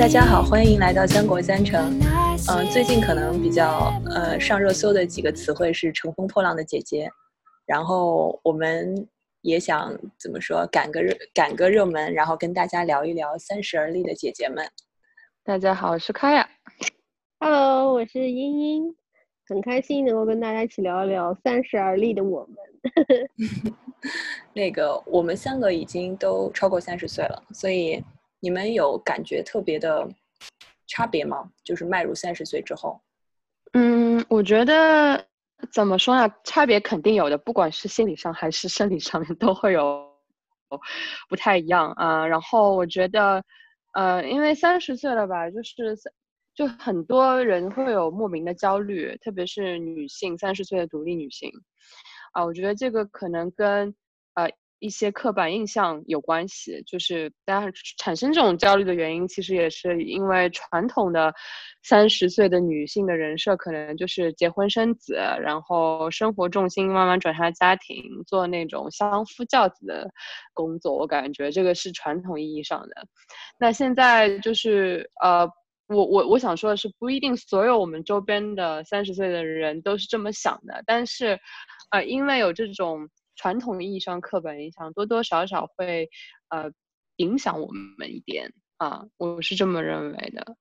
大家好，欢迎来到三国三城。嗯，最近可能比较呃上热搜的几个词汇是“乘风破浪的姐姐”，然后我们也想怎么说赶个热赶个热门，然后跟大家聊一聊三十而立的姐姐们。大家好，我是卡雅。Hello，我是茵茵，很开心能够跟大家一起聊一聊三十而立的我们。那个我们三个已经都超过三十岁了，所以你们有感觉特别的差别吗？就是迈入三十岁之后，嗯，我觉得怎么说呢，差别肯定有的，不管是心理上还是生理上面都会有不太一样啊、然后我觉得，呃，因为三十岁了吧，就是就很多人会有莫名的焦虑，特别是女性，三十岁的独立女性，啊、我觉得这个可能跟呃一些刻板印象有关系，就是当然产生这种焦虑的原因，其实也是因为传统的三十岁的女性的人设可能就是结婚生子，然后生活重心慢慢转向家庭，做那种相夫教子的工作，我感觉这个是传统意义上的。那现在就是呃。我我我想说的是，不一定所有我们周边的三十岁的人都是这么想的，但是，呃，因为有这种传统意义上刻板印象，多多少少会呃影响我们一点啊，我是这么认为的。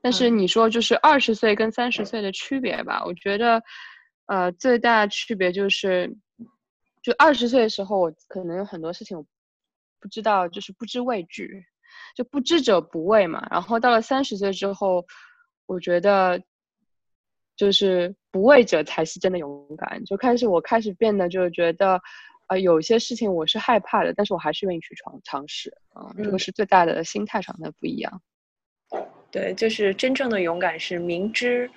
但是嗯你说就是二十岁跟三十岁的区别吧，我觉得，呃，最大的区别就是，就二十岁的时候，我可能有很多事情我不知道，就是不知畏惧，就不知者不畏嘛。然后到了三十岁之后，我觉得就是不畏者才是真的勇敢。就开始我开始变得就是觉得，呃，有些事情我是害怕的，但是我还是愿意去尝尝试。啊、这个嗯是最大的心态上的不一样。对，就是真正的勇敢是明知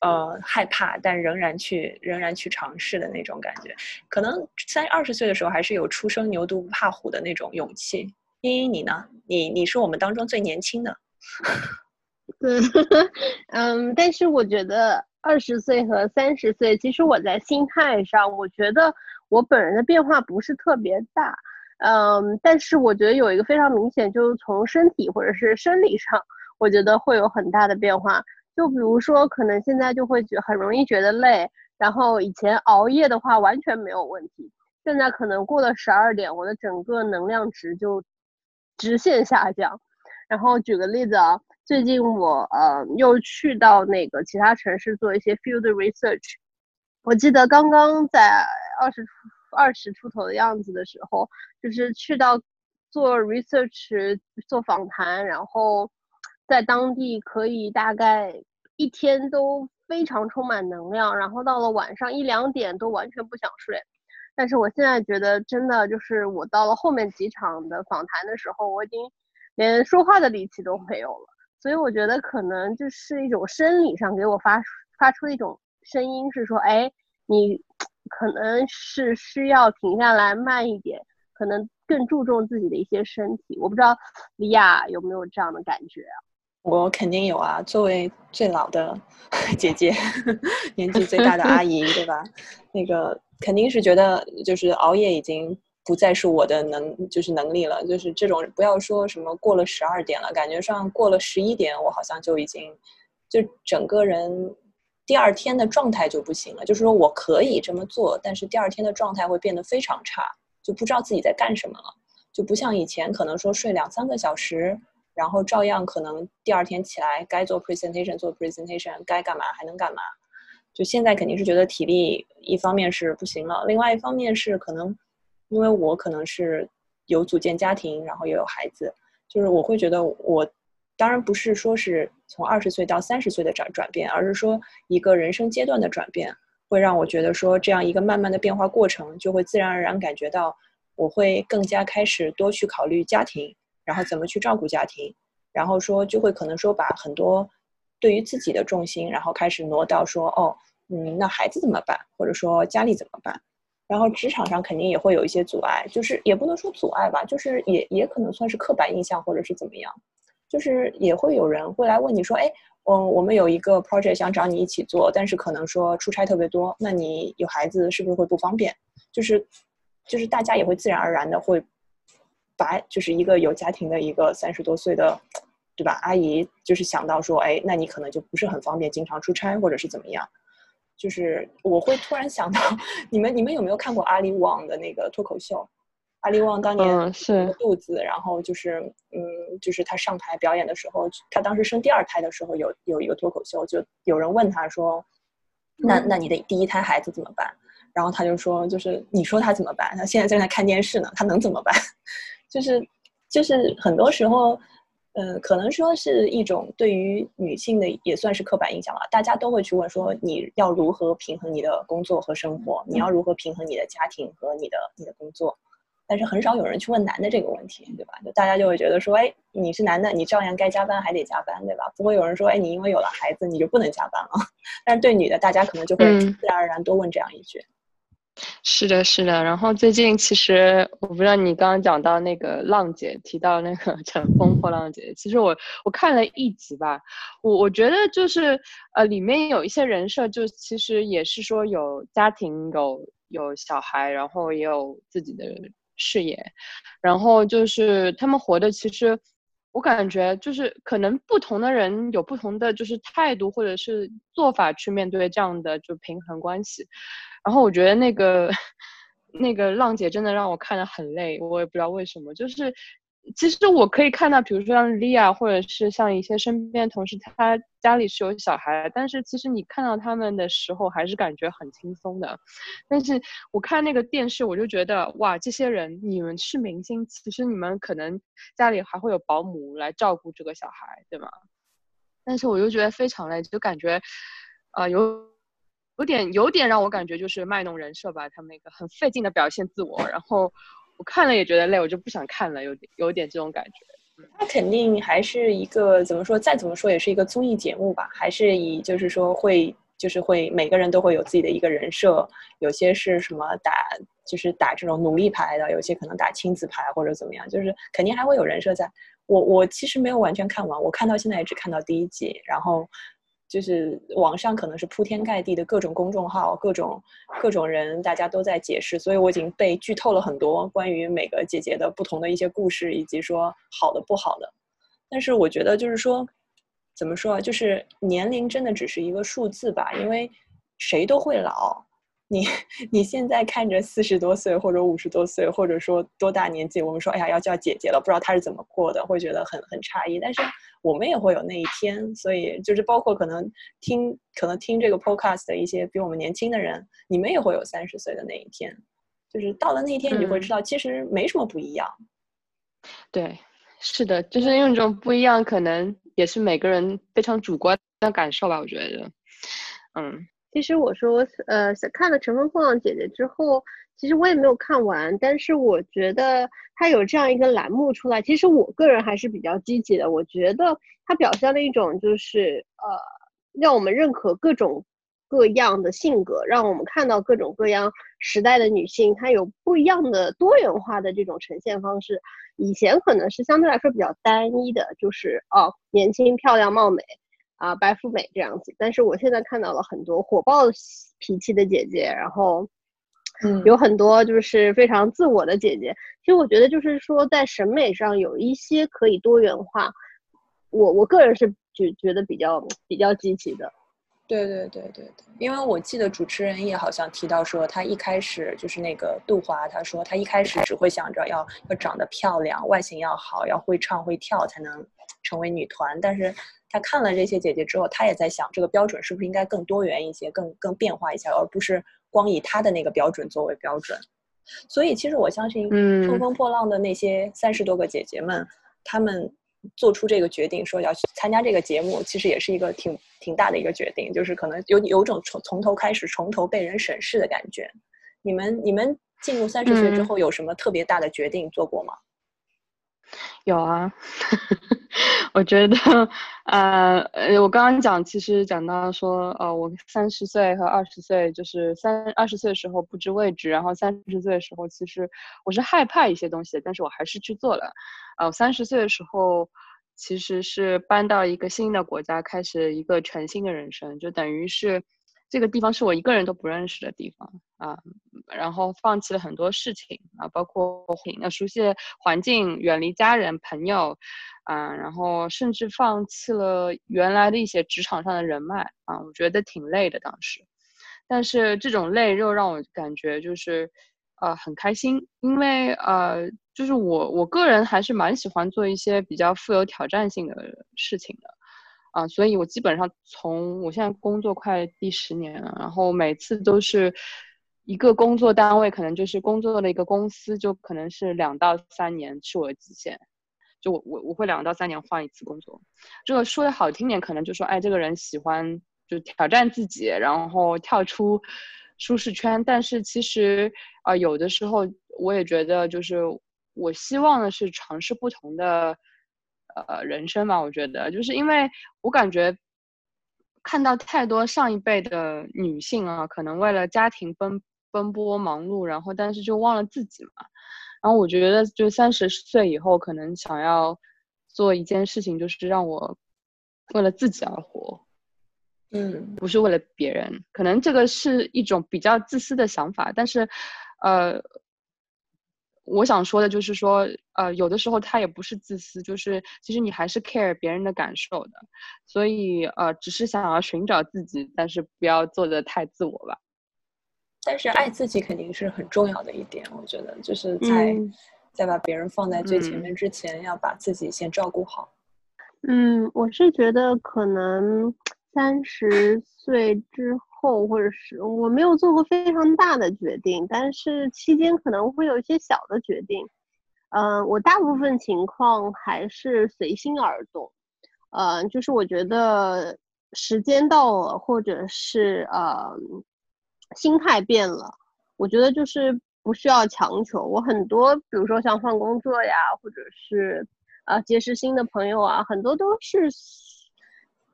呃害怕，但仍然去仍然去尝试的那种感觉。可能三二十岁的时候还是有初生牛犊不怕虎的那种勇气。茵茵，你呢？你你是我们当中最年轻的。对，嗯，但是我觉得二十岁和三十岁，其实我在心态上，我觉得我本人的变化不是特别大。嗯，但是我觉得有一个非常明显，就是从身体或者是生理上，我觉得会有很大的变化。就比如说，可能现在就会觉很容易觉得累，然后以前熬夜的话完全没有问题，现在可能过了十二点，我的整个能量值就直线下降。然后举个例子啊，最近我呃又去到那个其他城市做一些 field research，我记得刚刚在二十出二十出头的样子的时候，就是去到做 research 做访谈，然后在当地可以大概一天都非常充满能量，然后到了晚上一两点都完全不想睡。但是我现在觉得真的就是我到了后面几场的访谈的时候，我已经连说话的力气都没有了。所以我觉得可能就是一种生理上给我发发出一种声音，是说，哎，你可能是需要停下来慢一点，可能更注重自己的一些身体。我不知道李亚有没有这样的感觉？我肯定有啊，作为最老的 姐姐，年纪最大的阿姨，对吧？那个肯定是觉得，就是熬夜已经不再是我的能，就是能力了。就是这种不要说什么过了十二点了，感觉上过了十一点，我好像就已经，就整个人第二天的状态就不行了。就是说我可以这么做，但是第二天的状态会变得非常差，就不知道自己在干什么了，就不像以前可能说睡两三个小时。然后照样可能第二天起来该做 presentation 做 presentation，该干嘛还能干嘛。就现在肯定是觉得体力一方面是不行了，另外一方面是可能因为我可能是有组建家庭，然后也有孩子，就是我会觉得我当然不是说是从二十岁到三十岁的转转变，而是说一个人生阶段的转变，会让我觉得说这样一个慢慢的变化过程，就会自然而然感觉到我会更加开始多去考虑家庭。然后怎么去照顾家庭，然后说就会可能说把很多对于自己的重心，然后开始挪到说哦，嗯，那孩子怎么办，或者说家里怎么办？然后职场上肯定也会有一些阻碍，就是也不能说阻碍吧，就是也也可能算是刻板印象或者是怎么样，就是也会有人会来问你说，哎，嗯，我们有一个 project 想找你一起做，但是可能说出差特别多，那你有孩子是不是会不方便？就是就是大家也会自然而然的会。把就是一个有家庭的一个三十多岁的对吧？阿姨就是想到说，哎，那你可能就不是很方便经常出差，或者是怎么样。就是我会突然想到，你们你们有没有看过阿里网的那个脱口秀？阿里旺当年是肚子，然后就是嗯，就是他上台表演的时候，他当时生第二胎的时候有有一个脱口秀，就有人问他说，那那你的第一胎孩子怎么办？然后他就说，就是你说他怎么办？他现在正在看电视呢，他能怎么办？就是就是很多时候。嗯，可能说是一种对于女性的也算是刻板印象了。大家都会去问说，你要如何平衡你的工作和生活？你要如何平衡你的家庭和你的你的工作？但是很少有人去问男的这个问题，对吧？就大家就会觉得说，哎，你是男的，你照样该加班还得加班，对吧？不会有人说，哎，你因为有了孩子你就不能加班了。但是对女的，大家可能就会自然而然多问这样一句。是的，是的。然后最近其实我不知道你刚刚讲到那个浪姐提到那个 乘风破浪姐，其实我我看了一集吧，我我觉得就是呃里面有一些人设，就其实也是说有家庭有有小孩，然后也有自己的视野，然后就是他们活的其实我感觉就是可能不同的人有不同的就是态度或者是做法去面对这样的就平衡关系。然后我觉得那个 那个浪姐真的让我看得很累，我也不知道为什么。就是其实我可以看到，比如说像莉亚，或者是像一些身边同事，他家里是有小孩，但是其实你看到他们的时候，还是感觉很轻松的。但是我看那个电视，我就觉得哇，这些人你们是明星，其实你们可能家里还会有保姆来照顾这个小孩，对吗？但是我又觉得非常累，就感觉啊有。有点有点让我感觉就是卖弄人设吧，他们那个很费劲的表现自我，然后我看了也觉得累，我就不想看了，有点有点这种感觉。它肯定还是一个怎么说，再怎么说也是一个综艺节目吧，还是以就是说会就是会每个人都会有自己的一个人设，有些是什么打就是打这种努力牌的，有些可能打亲子牌或者怎么样，就是肯定还会有人设在。我我其实没有完全看完，我看到现在也只看到第一集，然后。就是网上可能是铺天盖地的各种公众号、各种各种人，大家都在解释，所以我已经被剧透了很多关于每个姐姐的不同的一些故事，以及说好的不好的。但是我觉得就是说，怎么说啊？就是年龄真的只是一个数字吧，因为谁都会老。你 你现在看着四十多岁或者五十多岁，或者说多大年纪，我们说哎呀要叫姐姐了，不知道她是怎么过的，会觉得很很诧异。但是我们也会有那一天，所以就是包括可能听可能听这个 podcast 的一些比我们年轻的人，你们也会有三十岁的那一天。就是到了那一天，你就会知道其实没什么不一样。对，是的，就是因为这种不一样，可能也是每个人非常主观的感受吧。我觉得，嗯。其实我说，呃，看了《乘风破浪姐姐》之后，其实我也没有看完，但是我觉得它有这样一个栏目出来，其实我个人还是比较积极的。我觉得它表现了一种就是呃，让我们认可各种各样的性格，让我们看到各种各样时代的女性，她有不一样的多元化的这种呈现方式。以前可能是相对来说比较单一的，就是哦，年轻漂亮貌美。啊，白富美这样子，但是我现在看到了很多火爆脾气的姐姐，然后，嗯，有很多就是非常自我的姐姐。其实我觉得就是说，在审美上有一些可以多元化，我我个人是觉觉得比较比较积极的。对对对对对，因为我记得主持人也好像提到说，他一开始就是那个杜华，他说他一开始只会想着要要长得漂亮，外形要好，要会唱会跳才能成为女团，但是。他看了这些姐姐之后，他也在想，这个标准是不是应该更多元一些，更更变化一些，而不是光以他的那个标准作为标准。所以，其实我相信，乘风破浪的那些三十多个姐姐们，她们做出这个决定，说要去参加这个节目，其实也是一个挺挺大的一个决定，就是可能有有种从从头开始，从头被人审视的感觉。你们你们进入三十岁之后，有什么特别大的决定做过吗？有啊，我觉得，呃，我刚刚讲，其实讲到说，呃，我三十岁和二十岁，就是三二十岁的时候不知位置，然后三十岁的时候，其实我是害怕一些东西，但是我还是去做了。呃，三十岁的时候，其实是搬到一个新的国家，开始一个全新的人生，就等于是。这个地方是我一个人都不认识的地方啊，然后放弃了很多事情啊，包括那熟悉环境，远离家人朋友，啊，然后甚至放弃了原来的一些职场上的人脉啊，我觉得挺累的当时。但是这种累又让我感觉就是，呃，很开心，因为呃，就是我我个人还是蛮喜欢做一些比较富有挑战性的事情的，啊，所以我基本上从我现在工作快第十年了，然后每次都是一个工作单位，可能就是工作的一个公司，就可能是两到三年是我的极限。就我我我会两到三年换一次工作，这个说的好听点，可能就说哎，这个人喜欢就挑战自己，然后跳出舒适圈。但是其实啊，有的时候我也觉得，就是我希望的是尝试不同的呃人生吧。我觉得，就是因为我感觉看到太多上一辈的女性啊，可能为了家庭奔奔波忙碌，然后但是就忘了自己嘛。然后我觉得，就三十岁以后，可能想要做一件事情，就是让我为了自己而活，嗯，不是为了别人。可能这个是一种比较自私的想法，但是，呃，我想说的就是说，呃，有的时候他也不是自私，就是其实你还是 care 别人的感受的，所以，呃，只是想要寻找自己，但是不要做的太自我吧。但是爱自己肯定是很重要的一点，我觉得就是在在把别人放在最前面之前，要把自己先照顾好。嗯，我是觉得可能三十岁之后，或者是我没有做过非常大的决定，但是期间可能会有一些小的决定。嗯，我大部分情况还是随心而动。嗯，就是我觉得时间到了，或者是呃。心态变了，我觉得就是不需要强求。我很多，比如说像换工作呀，或者是啊结识新的朋友啊，很多都是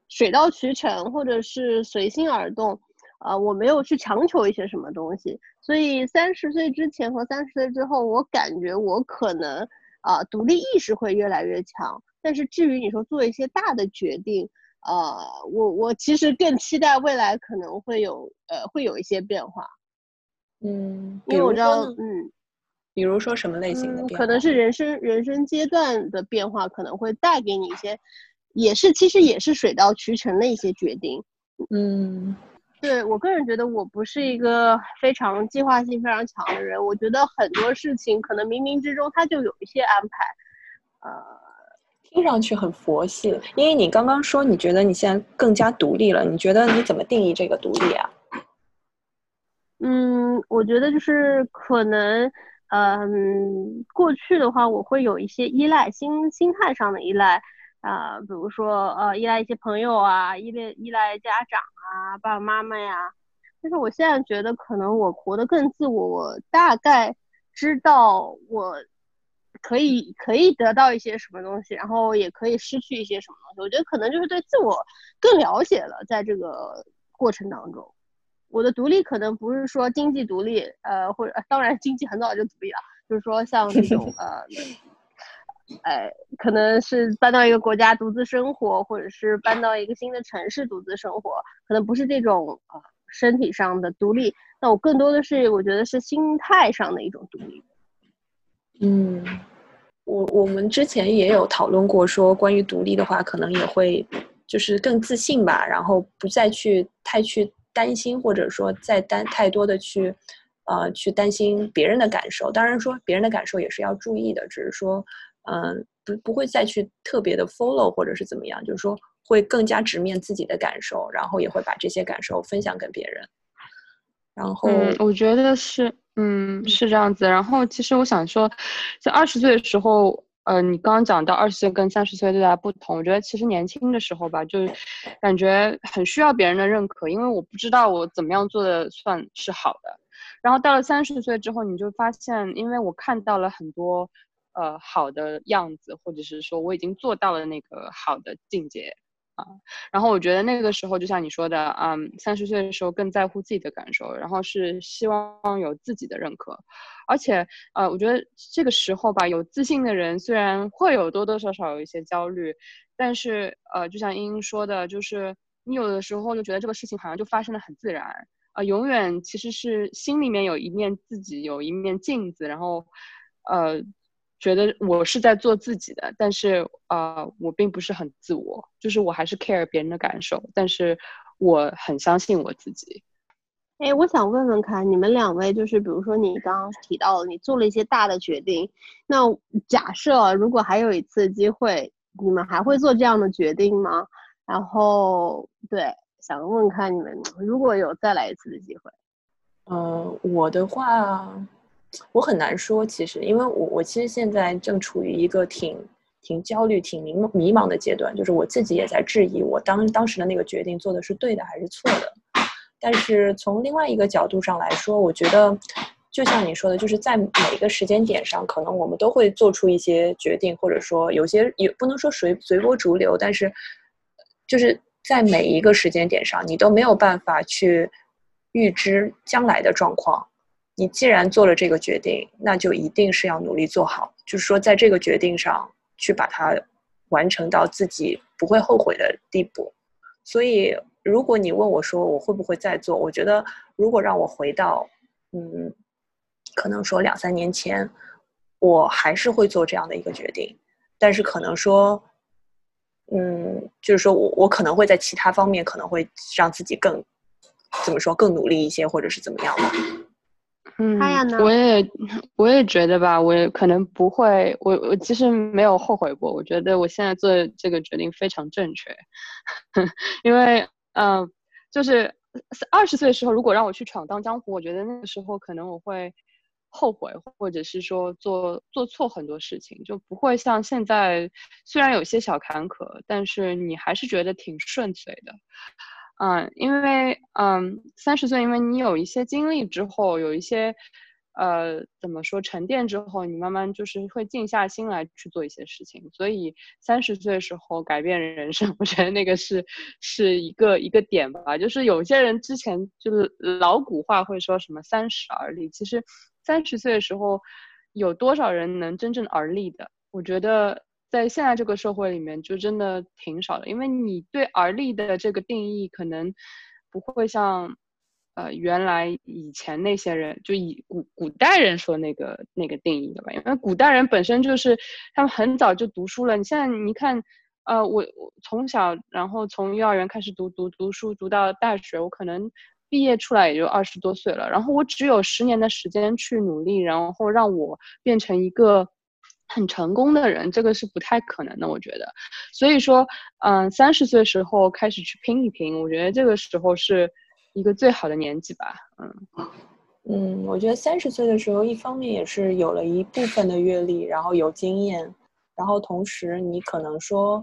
水到渠成，或者是随心而动。啊，我没有去强求一些什么东西。所以三十岁之前和三十岁之后，我感觉我可能啊独立意识会越来越强。但是至于你说做一些大的决定，呃，我我其实更期待未来可能会有呃会有一些变化，嗯，因为我知道，嗯，比如说什么类型的变化，可能是人生人生阶段的变化，可能会带给你一些，也是其实也是水到渠成的一些决定，嗯，对我个人觉得我不是一个非常计划性非常强的人，我觉得很多事情可能冥冥之中它就有一些安排，呃。听上去很佛系，因为你刚刚说你觉得你现在更加独立了，你觉得你怎么定义这个独立啊？嗯，我觉得就是可能，嗯，过去的话我会有一些依赖，心心态上的依赖啊，比如说呃，依赖一些朋友啊，依赖依赖家长啊，爸爸妈妈呀。但是我现在觉得，可能我活得更自我，我大概知道我。可以可以得到一些什么东西，然后也可以失去一些什么东西。我觉得可能就是对自我更了解了，在这个过程当中，我的独立可能不是说经济独立，呃，或者当然经济很早就独立了，就是说像这种呃，哎，可能是搬到一个国家独自生活，或者是搬到一个新的城市独自生活，可能不是这种呃身体上的独立，那我更多的是我觉得是心态上的一种独立。嗯，我我们之前也有讨论过，说关于独立的话，可能也会就是更自信吧，然后不再去太去担心，或者说再担太多的去呃去担心别人的感受。当然说别人的感受也是要注意的，只是说嗯不不会再去特别的 follow 或者是怎么样，就是说会更加直面自己的感受，然后也会把这些感受分享给别人。然后我觉得是。嗯，是这样子。然后，其实我想说，在二十岁的时候，呃，你刚刚讲到二十岁跟三十岁最大的不同，我觉得其实年轻的时候吧，就感觉很需要别人的认可，因为我不知道我怎么样做的算是好的。然后到了三十岁之后，你就发现，因为我看到了很多呃好的样子，或者是说我已经做到了那个好的境界。啊，然后我觉得那个时候就像你说的，嗯，三十岁的时候更在乎自己的感受，然后是希望有自己的认可，而且呃，我觉得这个时候吧，有自信的人虽然会有多多少少有一些焦虑，但是呃，就像英英说的，就是你有的时候就觉得这个事情好像就发生的很自然，啊，永远其实是心里面有一面自己有一面镜子，然后呃。觉得我是在做自己的，但是呃，我并不是很自我，就是我还是 care 别人的感受，但是我很相信我自己。哎，我想问问看，你们两位就是，比如说你刚刚提到了你做了一些大的决定，那假设如果还有一次机会，你们还会做这样的决定吗？然后，对，想问问看你们，如果有再来一次的机会，呃，我的话，我很难说，其实，因为我我其实现在正处于一个挺挺焦虑、挺迷迷茫的阶段，就是我自己也在质疑我当当时的那个决定做的是对的还是错的。但是从另外一个角度上来说，我觉得，就像你说的，就是在每一个时间点上，可能我们都会做出一些决定，或者说有些也不能说随随波逐流，但是就是在每一个时间点上，你都没有办法去预知将来的状况。你既然做了这个决定，那就一定是要努力做好，就是说在这个决定上去把它完成到自己不会后悔的地步。所以。如果你问我说我会不会再做，我觉得如果让我回到，嗯，可能说两三年前，我还是会做这样的一个决定，但是可能说，嗯，就是说我我可能会在其他方面可能会让自己更怎么说更努力一些，或者是怎么样的。嗯，我也我也觉得吧，我也可能不会，我我其实没有后悔过，我觉得我现在做这个决定非常正确，因为。嗯，就是二十岁的时候，如果让我去闯荡江湖，我觉得那个时候可能我会后悔，或者是说做做错很多事情，就不会像现在，虽然有些小坎坷，但是你还是觉得挺顺遂的。嗯，因为嗯，三十岁，因为你有一些经历之后，有一些。呃，怎么说？沉淀之后，你慢慢就是会静下心来去做一些事情。所以三十岁的时候改变人生，我觉得那个是是一个一个点吧。就是有些人之前就是老古话会说什么三十而立，其实三十岁的时候有多少人能真正而立的？我觉得在现在这个社会里面就真的挺少的，因为你对而立的这个定义可能不会像。呃，原来以前那些人就以古古代人说那个那个定义的吧，因为古代人本身就是他们很早就读书了。你现在你看，呃，我我从小然后从幼儿园开始读读读书，读到大学，我可能毕业出来也就二十多岁了。然后我只有十年的时间去努力，然后让我变成一个很成功的人，这个是不太可能的，我觉得。所以说，嗯，三十岁时候开始去拼一拼，我觉得这个时候是。一个最好的年纪吧，嗯嗯，我觉得三十岁的时候，一方面也是有了一部分的阅历，然后有经验，然后同时你可能说，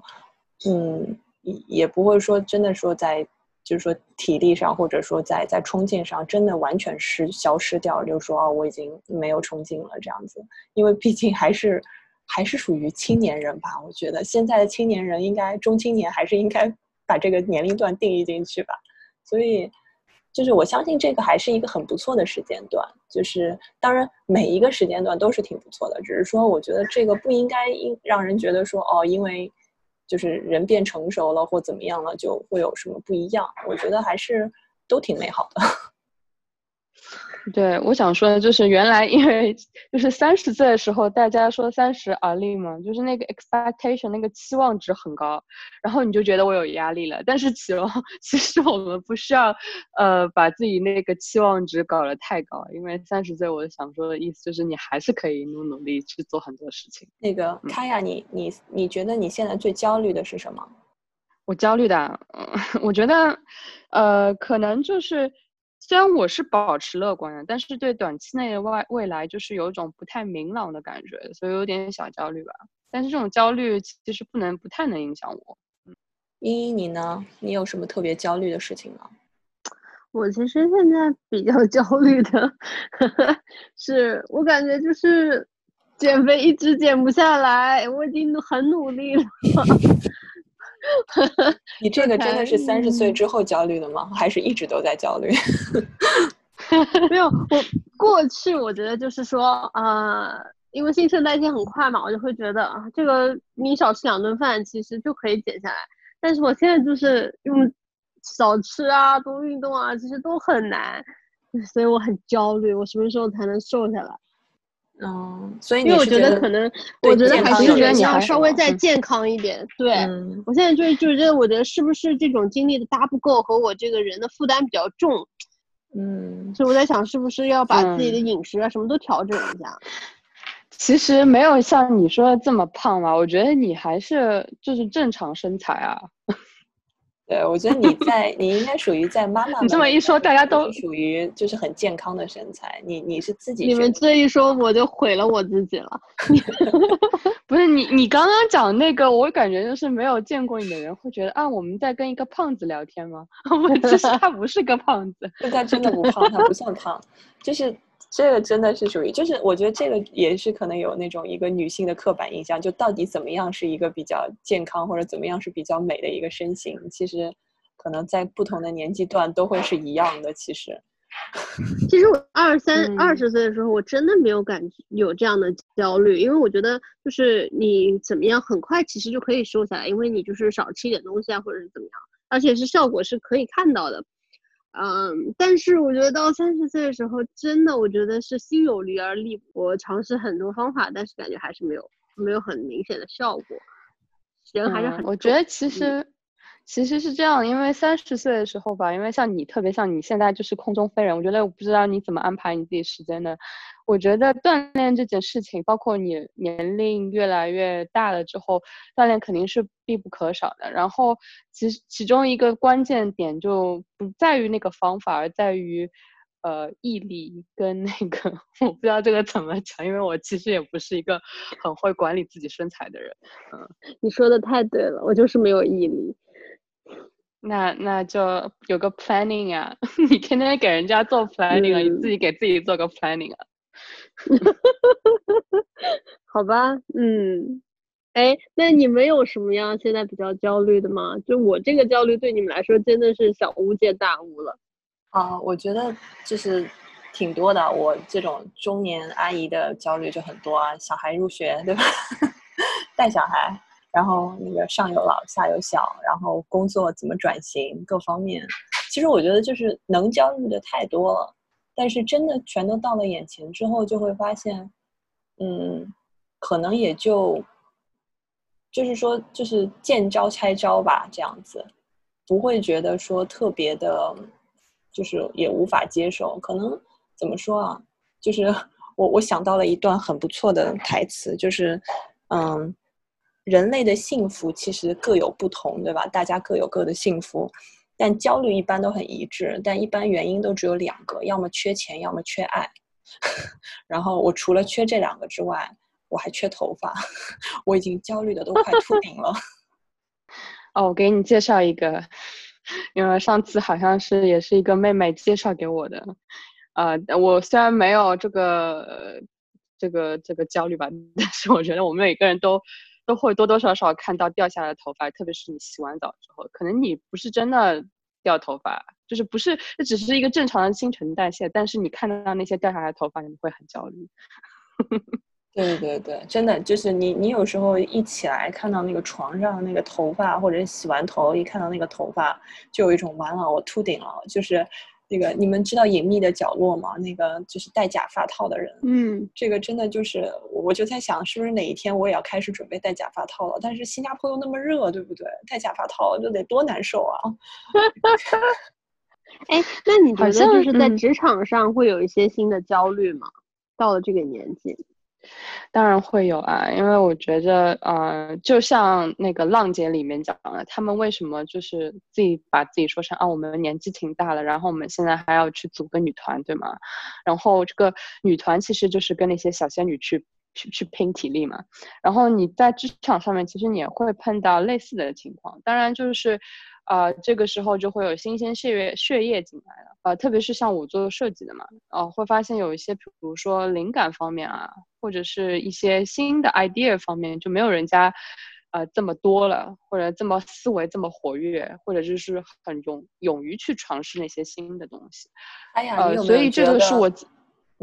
嗯，也也不会说真的说在，就是说体力上或者说在在冲劲上真的完全是消失掉，就是说哦，我已经没有冲劲了这样子，因为毕竟还是还是属于青年人吧，我觉得现在的青年人应该中青年还是应该 把这个年龄段定义进去吧，所以。就是我相信这个还是一个很不错的时间段，就是当然每一个时间段都是挺不错的，只是说我觉得这个不应该让人觉得说哦，因为就是人变成熟了或怎么样了就会有什么不一样，我觉得还是都挺美好的。对，我想说的就是，原来因为就是三十岁的时候，大家说三十而立嘛，就是那个 expectation 那个期望值很高，然后你就觉得我有压力了。但是其实 其实我们不需要，呃，把自己那个期望值搞得太高，因为三十岁，我想说的意思就是你还是可以努努力去做很多事情。那个卡亚，你你你觉得你现在最焦虑的是什么？我焦虑的，嗯，我觉得，呃，可能就是。虽然我是保持乐观的，但是对短期内的外未来就是有一种不太明朗的感觉，所以有点小焦虑吧。但是这种焦虑其实不能不太能影响我。依依，你呢？你有什么特别焦虑的事情吗？我其实现在比较焦虑的 是，我感觉就是减肥一直减不下来，我已经很努力了。你这个真的是三十岁之后焦虑的吗？还是一直都在焦虑？没有，我过去我觉得就是说，呃，因为新陈代谢很快嘛，我就会觉得啊，这个你少吃两顿饭其实就可以减下来。但是我现在就是用少吃啊，多运动啊，其实都很难，所以我很焦虑，我什么时候才能瘦下来？嗯，所以因为我觉得可能，我觉得还是觉得你要稍微再健康一点。对我现在就是就是觉得，我觉得是不是这种精力的搭不够，和我这个人的负担比较重。嗯，所以我在想，是不是要把自己的饮食啊什么都调整一下。其实没有像你说的这么胖吧，我觉得你还是就是正常身材啊。对，我觉得你在，你应该属于在妈妈。你这么一说，大家都属于就是很健康的身材。你你是自己。你们这一说，我就毁了我自己了。不是你，你刚刚讲那个，我感觉就是没有见过你的人会觉得啊，我们在跟一个胖子聊天吗？我其实 他不是个胖子，他真的不胖，他不算胖，就是。这个真的是属于，就是我觉得这个也是可能有那种一个女性的刻板印象，就到底怎么样是一个比较健康，或者怎么样是比较美的一个身形，其实可能在不同的年纪段都会是一样的。其实，其实我二三二十岁的时候，我真的没有感觉有这样的焦虑，因为我觉得就是你怎么样，很快其实就可以瘦下来，因为你就是少吃一点东西啊，或者是怎么样，而且是效果是可以看到的。嗯，但是我觉得到三十岁的时候，真的我觉得是心有余而力不。我尝试很多方法，但是感觉还是没有没有很明显的效果。人还是很，我觉得其实其实是这样，因为三十岁的时候吧，因为像你特别像你现在就是空中飞人，我觉得我不知道你怎么安排你自己时间的。我觉得锻炼这件事情，包括你年龄越来越大了之后，锻炼肯定是必不可少的。然后，其实其中一个关键点就不在于那个方法，而在于，呃，毅力跟那个，我不知道这个怎么讲，因为我其实也不是一个很会管理自己身材的人。嗯，你说的太对了，我就是没有毅力。那那就有个 planning 啊，你天天给人家做 planning 啊，你自己给自己做个 planning 啊。好吧，嗯，哎，那你们有什么样现在比较焦虑的吗？就我这个焦虑对你们来说真的是小巫见大巫了。啊，我觉得就是挺多的。我这种中年阿姨的焦虑就很多啊，小孩入学对吧？带小孩，然后那个上有老下有小，然后工作怎么转型，各方面，其实我觉得就是能焦虑的太多了。但是真的全都到了眼前之后，就会发现，嗯，可能也就，就是说，就是见招拆招吧，这样子，不会觉得说特别的，就是也无法接受。可能怎么说啊？就是 我我想到了一段很不错的台词，就是，嗯，人类的幸福其实各有不同，对吧？大家各有各的幸福。但焦虑一般都很一致，但一般原因都只有两个，要么缺钱，要么缺爱。然后我除了缺这两个之外，我还缺头发，我已经焦虑的都快 秃顶了。哦，我给你介绍一个，因为上次好像是也是一个妹妹介绍给我的。呃，我虽然没有这个这个这个焦虑吧，但是我觉得我们每个人都。都会多多少少看到掉下来的头发，特别是你洗完澡之后，可能你不是真的掉头发，就是不是，这只是一个正常的新陈代谢，但是你看到那些掉下来的头发，你会很焦虑。对对对，真的就是你，你有时候一起来看到那个床上那个头发，或者洗完头一看到那个头发，就有一种完了，我秃顶了，就是。那个你们知道隐秘的角落吗？那个就是戴假发套的人。嗯，这个真的就是，我就在想，是不是哪一天我也要开始准备戴假发套了？但是新加坡又那么热，对不对？戴假发套就得多难受啊！哎，那你觉得就是在职场上会有一些新的焦虑吗？到了这个年纪？当然会有啊，因为我觉得，呃，就像那个浪姐里面讲的，他们为什么就是自己把自己说成啊，我们年纪挺大了，然后我们现在还要去组个女团，对吗？然后这个女团其实就是跟那些小仙女去去去拼体力嘛。然后你在职场上面，其实你也会碰到类似的情况，当然就是。呃，这个时候就会有新鲜血液血液进来了，呃，特别是像我做设计的嘛，哦，会发现有一些，比如说灵感方面啊，或者是一些新的 idea 方面，就没有人家，呃，这么多了，或者这么思维这么活跃，或者就是很勇勇于去尝试那些新的东西。哎呀，呃，所以这个是我。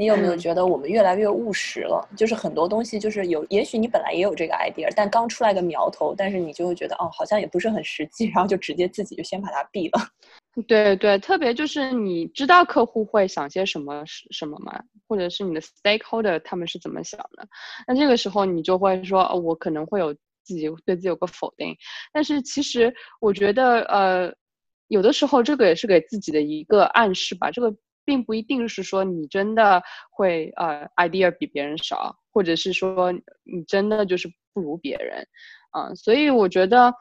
你有没有觉得我们越来越务实了？就是很多东西，就是有，也许你本来也有这个 idea，但刚出来个苗头，但是你就会觉得，哦，好像也不是很实际，然后就直接自己就先把它毙了。对对，特别就是你知道客户会想些什么什么吗？或者是你的 stakeholder 他们是怎么想的？那这个时候你就会说，哦，我可能会有自己对自己有个否定。但是其实我觉得，呃，有的时候这个也是给自己的一个暗示吧。这个并不一定是说你真的会呃 idea 比别人少，或者是说你真的就是不如别人，嗯，所以我觉得，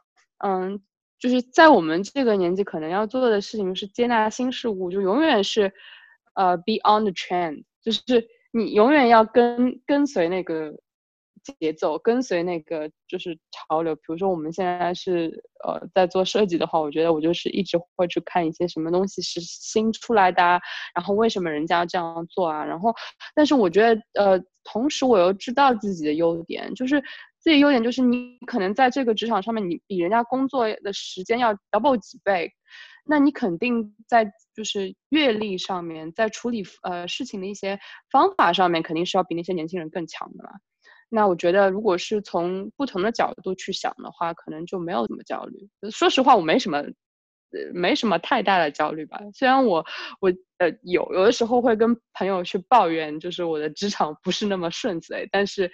嗯。就是在我们这个年纪，可能要做的事情是接纳新事物，就永远是，呃，be on the trend，就是你永远要跟跟随那个节奏，跟随那个就是潮流。比如说我们现在是呃在做设计的话，我觉得我就是一直会去看一些什么东西是新出来的，然后为什么人家这样做啊？然后，但是我觉得呃，同时我又知道自己的优点，就是。自己优点就是你可能在这个职场上面，你比人家工作的时间要 double 几倍，那你肯定在就是阅历上面，在处理呃事情的一些方法上面，肯定是要比那些年轻人更强的嘛。那我觉得，如果是从不同的角度去想的话，可能就没有这么焦虑。说实话，我没什么，呃，没什么太大的焦虑吧。虽然我我呃有有的时候会跟朋友去抱怨，就是我的职场不是那么顺遂，但是，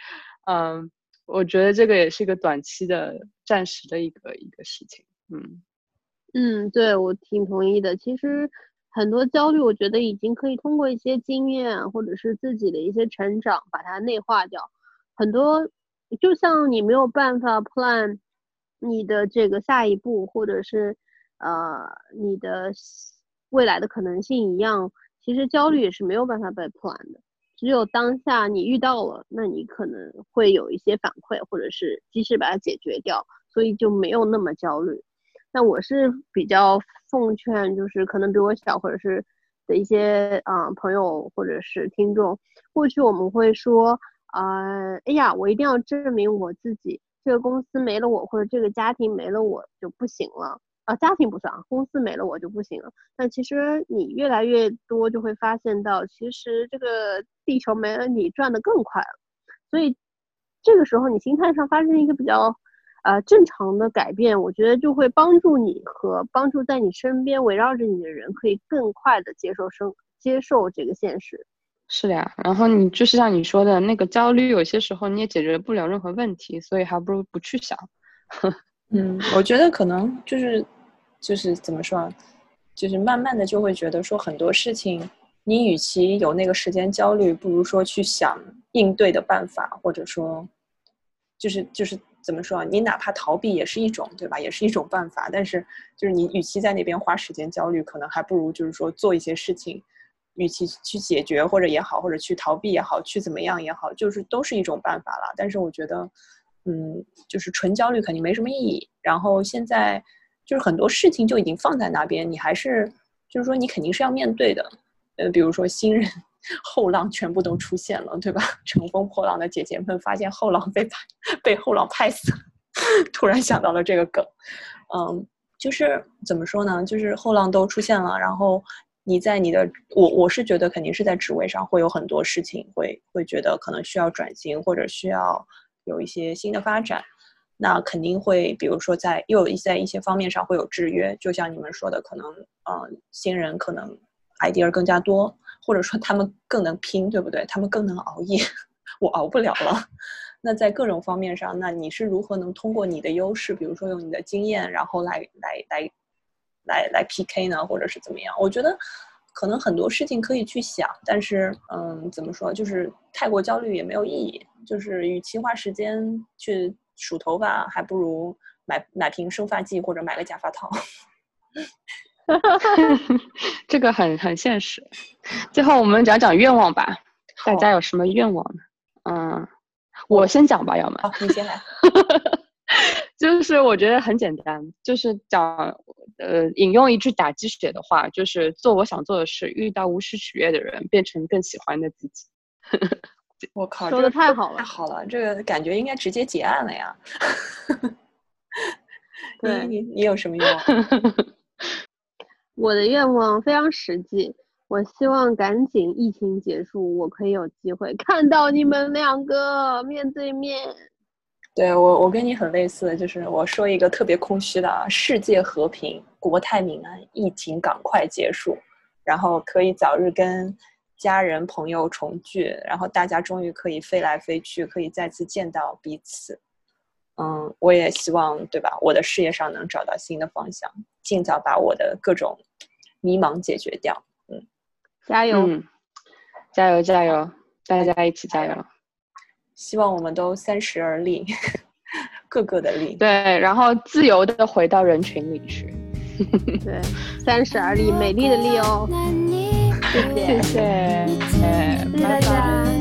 嗯。我觉得这个也是一个短期的、暂时的一个一个事情。嗯嗯，对我挺同意的。其实很多焦虑，我觉得已经可以通过一些经验或者是自己的一些成长把它内化掉。很多就像你没有办法 plan 你的这个下一步，或者是呃你的未来的可能性一样，其实焦虑也是没有办法被 plan 的。只有当下你遇到了，那你可能会有一些反馈，或者是及时把它解决掉，所以就没有那么焦虑。那我是比较奉劝，就是可能比我小或者是的一些啊朋友或者是听众，过去我们会说啊，哎呀，我一定要证明我自己，这个公司没了我，或者这个家庭没了我就不行了。啊，家庭不算啊，公司没了我就不行了。但其实你越来越多就会发现到，其实这个地球没了你转的更快了。所以这个时候你心态上发生一个比较呃正常的改变，我觉得就会帮助你和帮助在你身边围绕着你的人，可以更快的接受生接受这个现实。是的呀，然后你就是像你说的那个焦虑，有些时候你也解决不了任何问题，所以还不如不去想。嗯，我觉得可能就是。就是怎么说啊？就是慢慢的就会觉得说很多事情，你与其有那个时间焦虑，不如说去想应对的办法，或者说，就是就是怎么说啊？你哪怕逃避也是一种，对吧？也是一种办法。但是就是你与其在那边花时间焦虑，可能还不如就是说做一些事情，与其去解决或者也好，或者去逃避也好，去怎么样也好，就是都是一种办法了。但是我觉得，嗯，就是纯焦虑肯定没什么意义。然后现在。就是很多事情就已经放在那边，你还是就是说你肯定是要面对的，呃，比如说新人 后浪全部都出现了，对吧？乘风破浪的姐姐们发现后浪被拍被后浪拍死，突然想到了这个梗，嗯，就是怎么说呢？就是后浪都出现了，然后你在你的我我是觉得肯定是在职位上会有很多事情会会觉得可能需要转型或者需要有一些新的发展。那肯定会，比如说在又一在一些方面上会有制约，就像你们说的，可能呃新人可能 idea 更加多，或者说他们更能拼，对不对？他们更能熬夜，我熬不了了。那在各种方面上，那你是如何能通过你的优势，比如说用你的经验，然后来来来来来 PK 呢，或者是怎么样？我觉得可能很多事情可以去想，但是嗯，怎么说，就是太过焦虑也没有意义，就是与其花时间去。数头发还不如买买瓶生发剂或者买个假发套，这个很很现实。最后我们讲讲愿望吧，大家有什么愿望呢？嗯，我先讲吧，要么好，你先来。就是我觉得很简单，就是讲呃，引用一句打鸡血的话，就是做我想做的事，遇到无需取悦的人，变成更喜欢的自己。我靠，说的太好了，太好了，这个感觉应该直接结案了呀。对你，你有什么愿望？我的愿望非常实际，我希望赶紧疫情结束，我可以有机会看到你们两个面对面。对我，我跟你很类似，就是我说一个特别空虚的啊，世界和平，国泰民安，疫情赶快结束，然后可以早日跟家人朋友重聚，然后大家终于可以飞来飞去，可以再次见到彼此。嗯，我也希望，对吧？我的事业上能找到新的方向，尽早把我的各种迷茫解决掉。嗯，加油，加油，加油，大家一起加油！希望我们都三十而立，个个的立。对，然后自由的回到人群里去。对，三十而立，美丽的丽哦。谢谢，谢谢，谢谢大家。